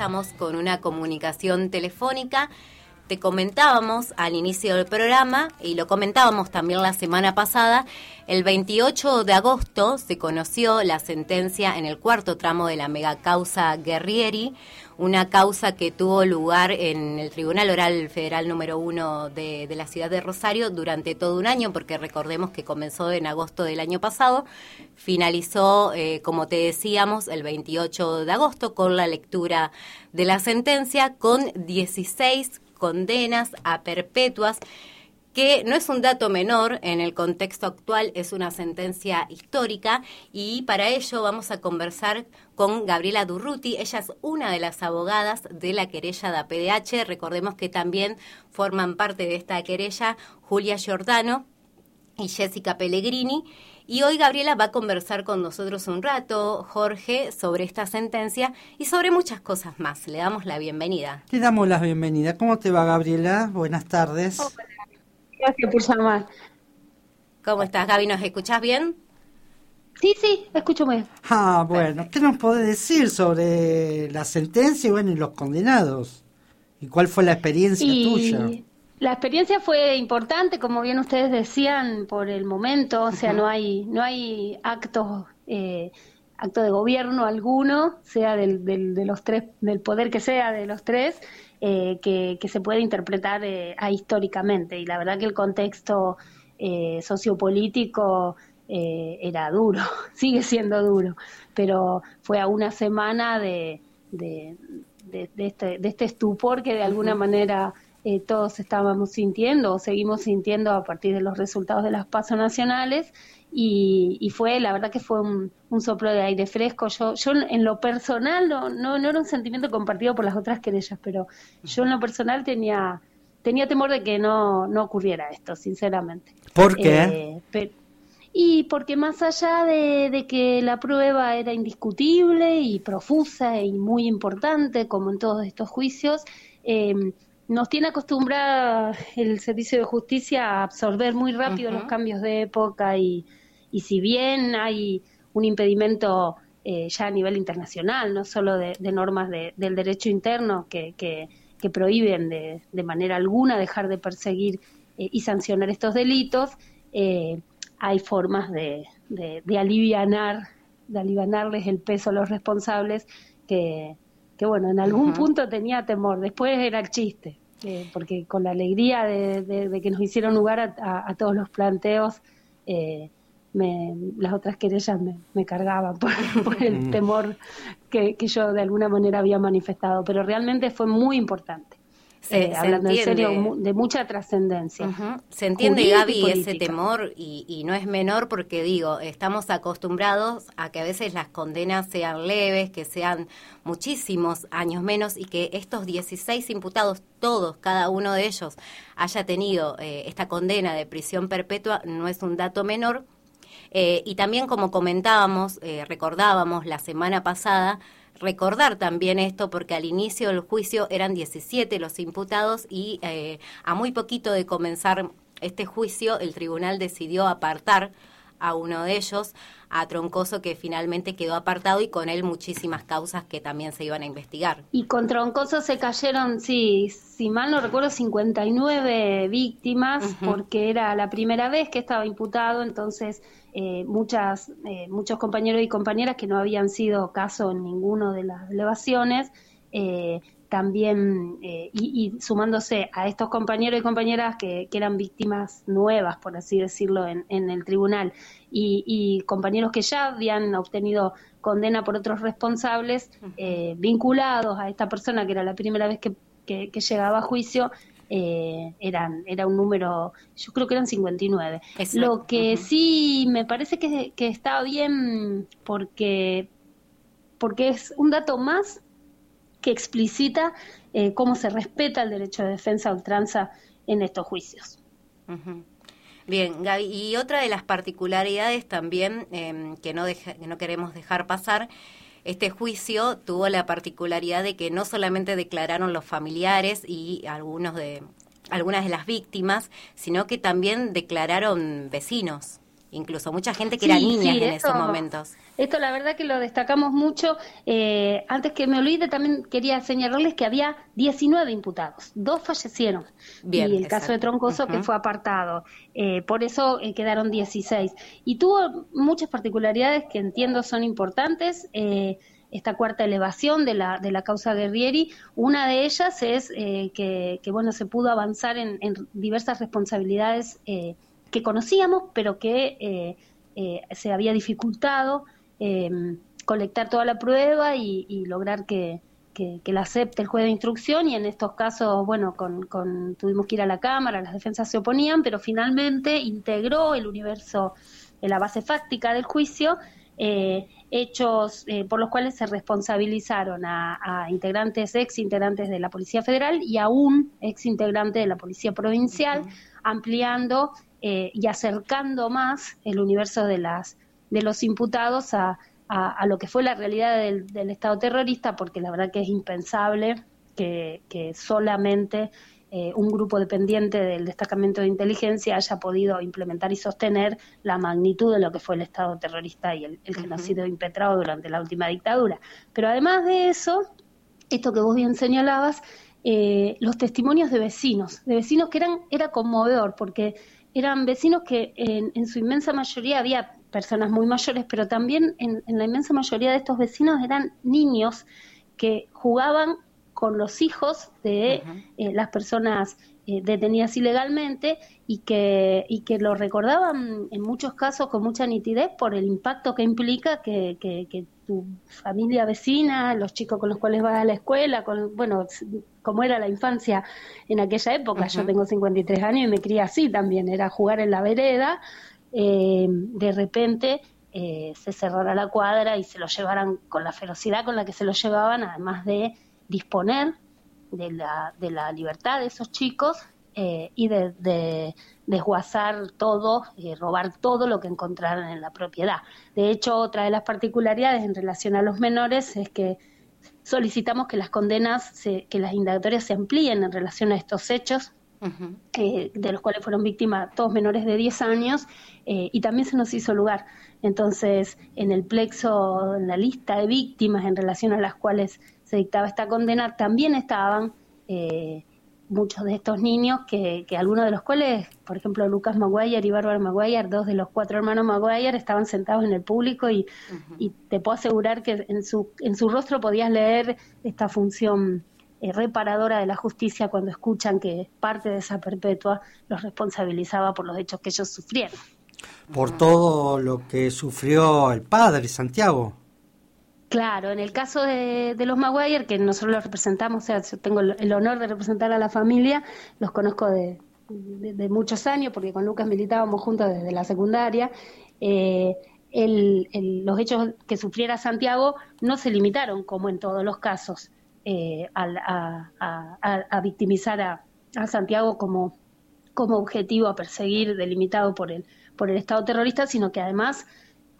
estamos con una comunicación telefónica. Te comentábamos al inicio del programa y lo comentábamos también la semana pasada, el 28 de agosto se conoció la sentencia en el cuarto tramo de la megacausa Guerrieri, una causa que tuvo lugar en el Tribunal Oral Federal número uno de, la ciudad de Rosario durante todo un año, porque recordemos que comenzó en agosto del año pasado, finalizó, eh, como te decíamos, el 28 de agosto con la lectura de la sentencia con 16 condenas a perpetuas que no es un dato menor en el contexto actual, es una sentencia histórica y para ello vamos a conversar con Gabriela Durruti. Ella es una de las abogadas de la querella de APDH. Recordemos que también forman parte de esta querella Julia Giordano y Jessica Pellegrini. Y hoy Gabriela va a conversar con nosotros un rato, Jorge, sobre esta sentencia y sobre muchas cosas más. Le damos la bienvenida. Le damos la bienvenida. ¿Cómo te va, Gabriela? Buenas tardes. Gracias por llamar. ¿Cómo estás, Gaby? ¿Nos escuchás bien? Sí, sí, escucho bien. Ah, bueno. ¿Qué nos podés decir sobre la sentencia y, bueno, y los condenados? ¿Y cuál fue la experiencia tuya? La experiencia fue importante, como bien ustedes decían, por el momento. O sea, no hay no hay actos eh, acto de gobierno alguno, sea del, del, de los tres, del poder que sea de los tres, eh, que, se puede interpretar eh, históricamente. Y la verdad que el contexto eh, sociopolítico eh, era duro, sigue siendo duro, pero fue a una semana de, de, este, de este, estupor que de alguna manera todos estábamos sintiendo o seguimos sintiendo a partir de los resultados de las pasos nacionales y, fue, la verdad que fue un, soplo de aire fresco. Yo, yo en lo personal no, no, era un sentimiento compartido por las otras querellas, pero yo en lo personal tenía, tenía temor de que no, no ocurriera esto, sinceramente. ¿Por qué? Eh, y porque más allá de, que la prueba era indiscutible y profusa y muy importante, como en todos estos juicios, eh, nos tiene acostumbrada el servicio de justicia a absorber muy rápido los cambios de época y, y si bien hay un impedimento eh, ya a nivel internacional, no solo de, normas del derecho interno que, que, prohíben de, de, manera alguna dejar de perseguir eh, y sancionar estos delitos, eh, hay formas de, de, alivianar, de alivianarles el peso a los responsables que, que bueno, en algún punto tenía temor, después era el chiste, porque con la alegría de, que nos hicieron lugar a, todos los planteos, eh, me, las otras querellas me, me cargaban por, el mm. temor que, que, yo de alguna manera había manifestado, pero realmente fue muy importante. Eh, hablando en serio, de mucha trascendencia. Se entiende, Gaby, ese temor y, y, no es menor porque, digo, estamos acostumbrados a que a veces las condenas sean leves, que sean muchísimos años menos y que estos 16 imputados, todos, cada uno de ellos, haya tenido eh, esta condena de prisión perpetua, no es un dato menor. Eh, y también, como comentábamos, eh, recordábamos la semana pasada, recordar también esto porque al inicio del juicio eran 17 los imputados y eh, a muy poquito de comenzar este juicio el tribunal decidió apartar a uno de ellos, a Troncoso, que finalmente quedó apartado y con él muchísimas causas que también se iban a investigar. Y con Troncoso se cayeron, sí, si mal no recuerdo, 59 víctimas, porque era la primera vez que estaba imputado, entonces eh, muchas, eh, muchos compañeros y compañeras que no habían sido caso en ninguno de las elevaciones, eh, también, y, sumándose a estos compañeros y compañeras que, eran víctimas nuevas, por así decirlo, en, el tribunal, y, compañeros que ya habían obtenido condena por otros responsables vinculados a esta persona que era la primera vez que, que llegaba a juicio, eh, eran, era un número, yo creo que eran 59. Lo que sí me parece que, que está bien porque, porque es un dato más que explicita eh, cómo se respeta el derecho de defensa a ultranza en estos juicios. Bien, Gaby, y otra de las particularidades también em, que, no que no queremos dejar pasar este juicio tuvo la particularidad de que no solamente declararon los familiares y algunos de algunas de las víctimas, sino que también declararon vecinos. Incluso mucha gente que era niña en esos momentos. Esto la verdad que lo destacamos mucho. Eh, antes que me olvide, también quería señalarles que había 19 imputados, dos fallecieron. Bien, y el caso de Troncoso que fue apartado. Eh, por eso eh, quedaron 16. Y tuvo muchas particularidades que entiendo son importantes. esta cuarta elevación de la, de la causa Guerrieri, una de ellas es que, que, bueno, se pudo avanzar en, en diversas responsabilidades que conocíamos, pero que eh, eh, se había dificultado em, colectar toda la prueba y, lograr que, la acepte el juez de instrucción. Y en estos casos, bueno, con, tuvimos que ir a la Cámara, las defensas se oponían, pero finalmente integró el universo, la base fáctica del juicio, eh, hechos por los cuales se responsabilizaron a, integrantes, ex integrantes de la Policía Federal y a un ex integrante de la Policía Provincial, ampliando eh, y acercando más el universo de, las, de los imputados a, a, lo que fue la realidad del, del, Estado terrorista, porque la verdad que es impensable que, que solamente eh, un grupo dependiente del destacamento de inteligencia haya podido implementar y sostener la magnitud de lo que fue el Estado terrorista y el, genocidio impetrado durante la última dictadura. Pero además de eso, esto que vos bien señalabas, eh, los testimonios de vecinos, de vecinos que eran, era conmovedor, porque eran vecinos que en, su inmensa mayoría había personas muy mayores, pero también en, la inmensa mayoría de estos vecinos eran niños que jugaban con los hijos de eh, las personas eh, detenidas ilegalmente y que, y que lo recordaban en muchos casos con mucha nitidez por el impacto que implica que, que, tu familia vecina, los chicos con los cuales vas a la escuela, con, bueno, como era la infancia en aquella época, yo tengo 53 años y me crié así también, era jugar en la vereda, eh, de repente eh, se cerrara la cuadra y se lo llevaran con la ferocidad con la que se lo llevaban, además de disponer de la, de la libertad de esos chicos eh, y de, desguazar todo, y robar todo lo que encontraran en la propiedad. De hecho, otra de las particularidades en relación a los menores es que solicitamos que las condenas, que las indagatorias se amplíen en relación a estos hechos, eh, de los cuales fueron víctimas todos menores de 10 años, eh, y también se nos hizo lugar. Entonces, en el plexo, en la lista de víctimas en relación a las cuales se dictaba esta condena, también estaban eh, muchos de estos niños, que, que, algunos de los cuales, por ejemplo, Lucas Maguire y Bárbara Maguire, dos de los cuatro hermanos Maguire, estaban sentados en el público y, y te puedo asegurar que en su, en su rostro podías leer esta función eh, reparadora de la justicia cuando escuchan que parte de esa perpetua los responsabilizaba por los hechos que ellos sufrieron. Por todo lo que sufrió el padre, Santiago. Claro, en el caso de, los Maguire, que nosotros los representamos, o sea, yo tengo el honor de representar a la familia, los conozco de, muchos años, porque con Lucas militábamos juntos desde la secundaria. Eh, los hechos que sufriera Santiago no se limitaron, como en todos los casos, eh, a, victimizar a, Santiago como, como objetivo a perseguir, delimitado por el, por el Estado terrorista, sino que además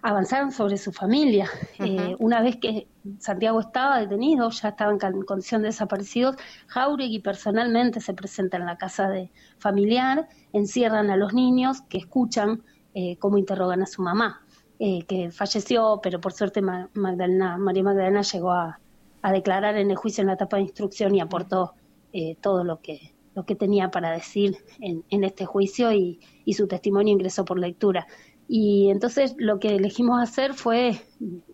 avanzaron sobre su familia. Eh, una vez que Santiago estaba detenido, ya estaba en condición de desaparecidos, Jauregui personalmente se presenta en la casa de familiar, encierran a los niños que escuchan eh, cómo interrogan a su mamá, eh, que falleció, pero por suerte Magdalena, María Magdalena llegó a, declarar en el juicio en la etapa de instrucción y aportó todo lo que lo que tenía para decir en, este juicio y, y su testimonio ingresó por lectura. Y entonces lo que elegimos hacer fue,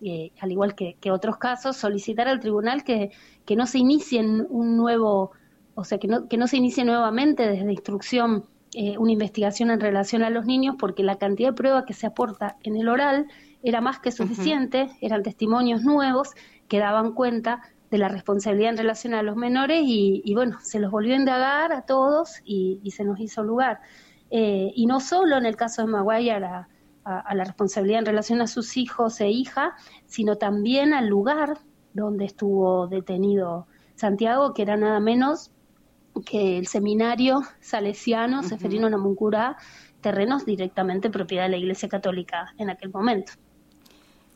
eh, al igual que, otros casos, solicitar al tribunal que, que no se inicie un nuevo, o sea, que no, que no se inicie nuevamente desde instrucción eh, una investigación en relación a los niños, porque la cantidad de pruebas que se aporta en el oral era más que suficiente, eran testimonios nuevos que daban cuenta de la responsabilidad en relación a los menores y, bueno, se los volvió a indagar a todos y, se nos hizo lugar. Eh, y no solo en el caso de Maguire, la, a, la responsabilidad en relación a sus hijos e hija, sino también al lugar donde estuvo detenido Santiago, que era nada menos que el seminario salesiano Seferino Namuncurá, terrenos directamente propiedad de la Iglesia Católica en aquel momento.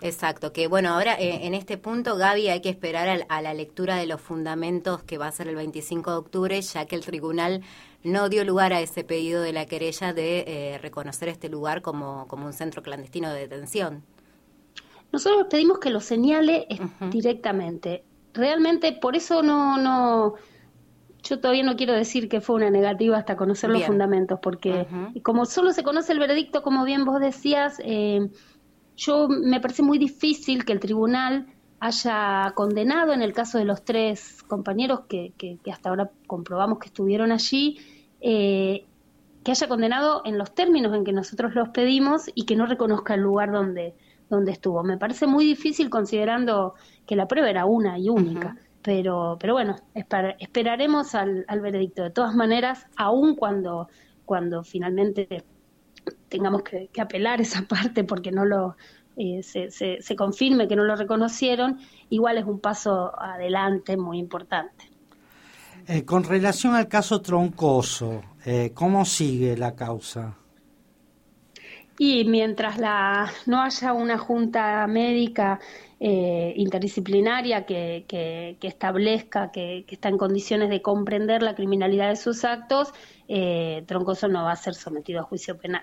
Exacto, que bueno, ahora eh, en este punto, Gaby, hay que esperar a, la lectura de los fundamentos que va a ser el 25 de octubre, ya que el tribunal no dio lugar a ese pedido de la querella de eh, reconocer este lugar como, como un centro clandestino de detención. Nosotros pedimos que lo señale directamente. Realmente, por eso no, no, yo todavía no quiero decir que fue una negativa hasta conocer los fundamentos, porque como solo se conoce el veredicto, como bien vos decías, eh, yo me parece muy difícil que el tribunal haya condenado en el caso de los tres compañeros que, que, hasta ahora comprobamos que estuvieron allí, eh, que haya condenado en los términos en que nosotros los pedimos y que no reconozca el lugar donde, donde estuvo. Me parece muy difícil considerando que la prueba era una y única. Pero, pero bueno, esperaremos al, al, veredicto. De todas maneras, aun cuando, cuando finalmente tengamos que, apelar esa parte porque no lo eh, se, se, confirme que no lo reconocieron, igual es un paso adelante muy importante. Eh, con relación al caso Troncoso, eh, ¿cómo sigue la causa? Y mientras la, no haya una junta médica interdisciplinaria que, que, establezca que, está en condiciones de comprender la criminalidad de sus actos, Troncoso no va a ser sometido a juicio penal.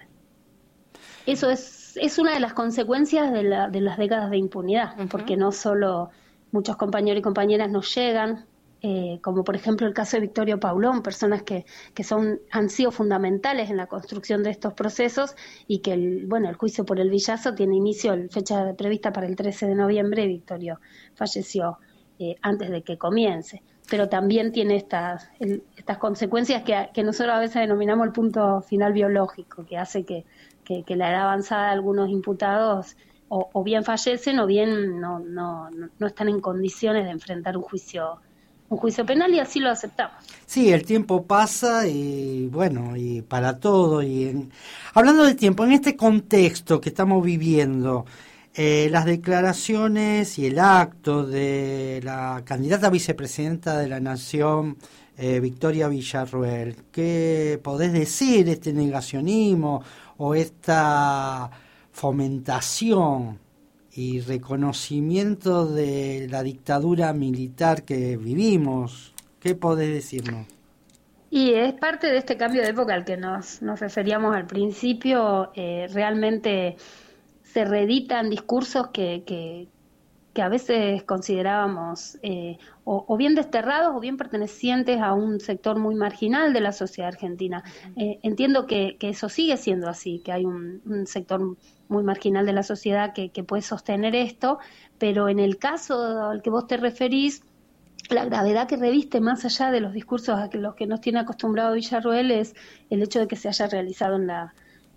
Eso es, es una de las consecuencias de, la, de las décadas de impunidad, porque no solo muchos compañeros y compañeras nos llegan, eh, como por ejemplo el caso de Victorio Paulón, personas que, que son, han sido fundamentales en la construcción de estos procesos y que el, bueno, el juicio por el villazo tiene inicio, fecha prevista para el 13 de noviembre y Victorio falleció eh, antes de que comience. Pero también tiene estas, estas consecuencias que, que nosotros a veces denominamos el punto final biológico, que hace que, que, la edad avanzada de algunos imputados o, bien fallecen o bien no, no, no están en condiciones de enfrentar un juicio un juicio penal y así lo aceptamos. Sí, el tiempo pasa y bueno, y para todo. y Hablando del tiempo, en este contexto que estamos viviendo, eh, las declaraciones y el acto de la candidata vicepresidenta de la Nación, eh, Victoria Villarruel, ¿qué podés decir este negacionismo o esta fomentación y reconocimiento de la dictadura militar que vivimos. ¿Qué podés decirnos? Y es parte de este cambio de época al que nos, nos referíamos al principio. Eh, realmente se reeditan discursos que, que, que a veces considerábamos eh, o, bien desterrados o bien pertenecientes a un sector muy marginal de la sociedad argentina. Eh, entiendo que, eso sigue siendo así, que hay un, sector muy marginal de la sociedad que, puede sostener esto, pero en el caso al que vos te referís, la gravedad que reviste más allá de los discursos a los que nos tiene acostumbrado Villarroel es el hecho de que se haya realizado en, la,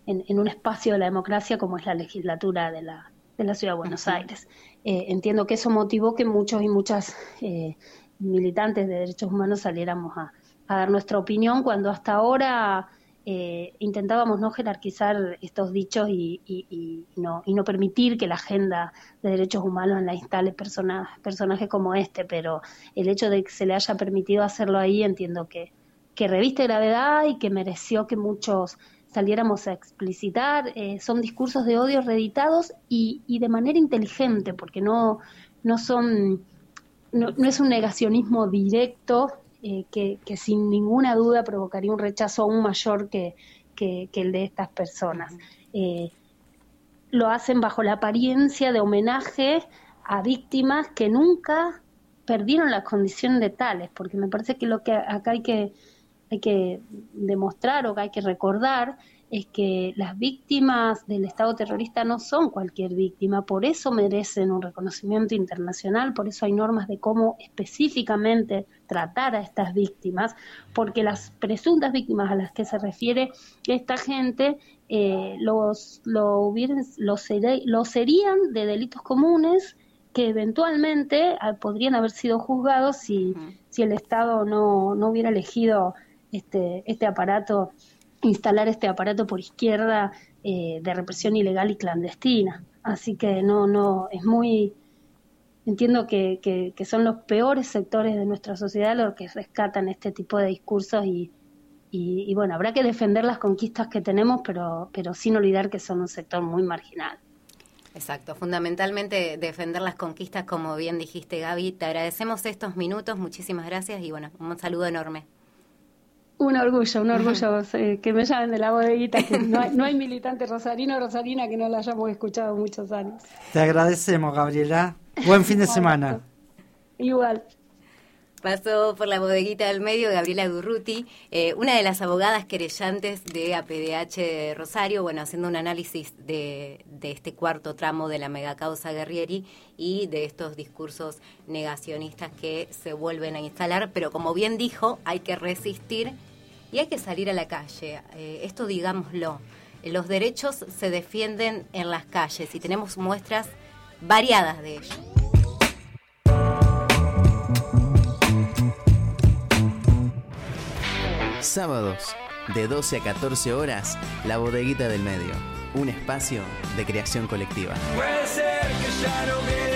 en un espacio de la democracia como es la legislatura de la, de la Ciudad de Buenos Aires. Eh, entiendo que eso motivó que muchos y muchas eh, militantes de derechos humanos saliéramos a, dar nuestra opinión cuando hasta ahora eh, intentábamos no jerarquizar estos dichos y, no, y no permitir que la agenda de derechos humanos la instale personajes como este, pero el hecho de que se le haya permitido hacerlo ahí entiendo que, que reviste gravedad y que mereció que muchos saliéramos a explicitar, eh, son discursos de odio reeditados y, y, de manera inteligente, porque no, no son, no, es un negacionismo directo eh, que, que, sin ninguna duda provocaría un rechazo aún mayor que, que, el de estas personas. Eh, lo hacen bajo la apariencia de homenaje a víctimas que nunca perdieron la condición de tales, porque me parece que lo que acá hay que hay que demostrar o que hay que recordar es que las víctimas del Estado terrorista no son cualquier víctima, por eso merecen un reconocimiento internacional, por eso hay normas de cómo específicamente tratar a estas víctimas, porque las presuntas víctimas a las que se refiere esta gente eh, los, lo los, serían de delitos comunes que eventualmente ah, podrían haber sido juzgados si, si el Estado no, no hubiera elegido este, este aparato, instalar este aparato por izquierda eh, de represión ilegal y clandestina. Así que no, no, es muy, entiendo que, que, son los peores sectores de nuestra sociedad los que rescatan este tipo de discursos y, y, bueno, habrá que defender las conquistas que tenemos, pero, pero sin olvidar que son un sector muy marginal. Exacto, fundamentalmente defender las conquistas, como bien dijiste Gaby. Te agradecemos estos minutos, muchísimas gracias y bueno, un saludo enorme. Un orgullo, un orgullo eh, que me llamen de la bodeguita, que no hay, no hay militante rosarino o rosarina que no la hayamos escuchado muchos años. Te agradecemos, Gabriela. Buen fin de semana. Igual. Pasó por la bodeguita del medio Gabriela Gurruti, eh, una de las abogadas querellantes de APDH de Rosario, bueno, haciendo un análisis de, de este cuarto tramo de la megacausa Guerrieri y de estos discursos negacionistas que se vuelven a instalar, pero como bien dijo, hay que resistir y hay que salir a la calle. Eh, esto digámoslo, los derechos se defienden en las calles y tenemos muestras variadas de ello. Sábados, de 12 a 14 horas, La Bodeguita del Medio, un espacio de creación colectiva. Puede ser que ya no quede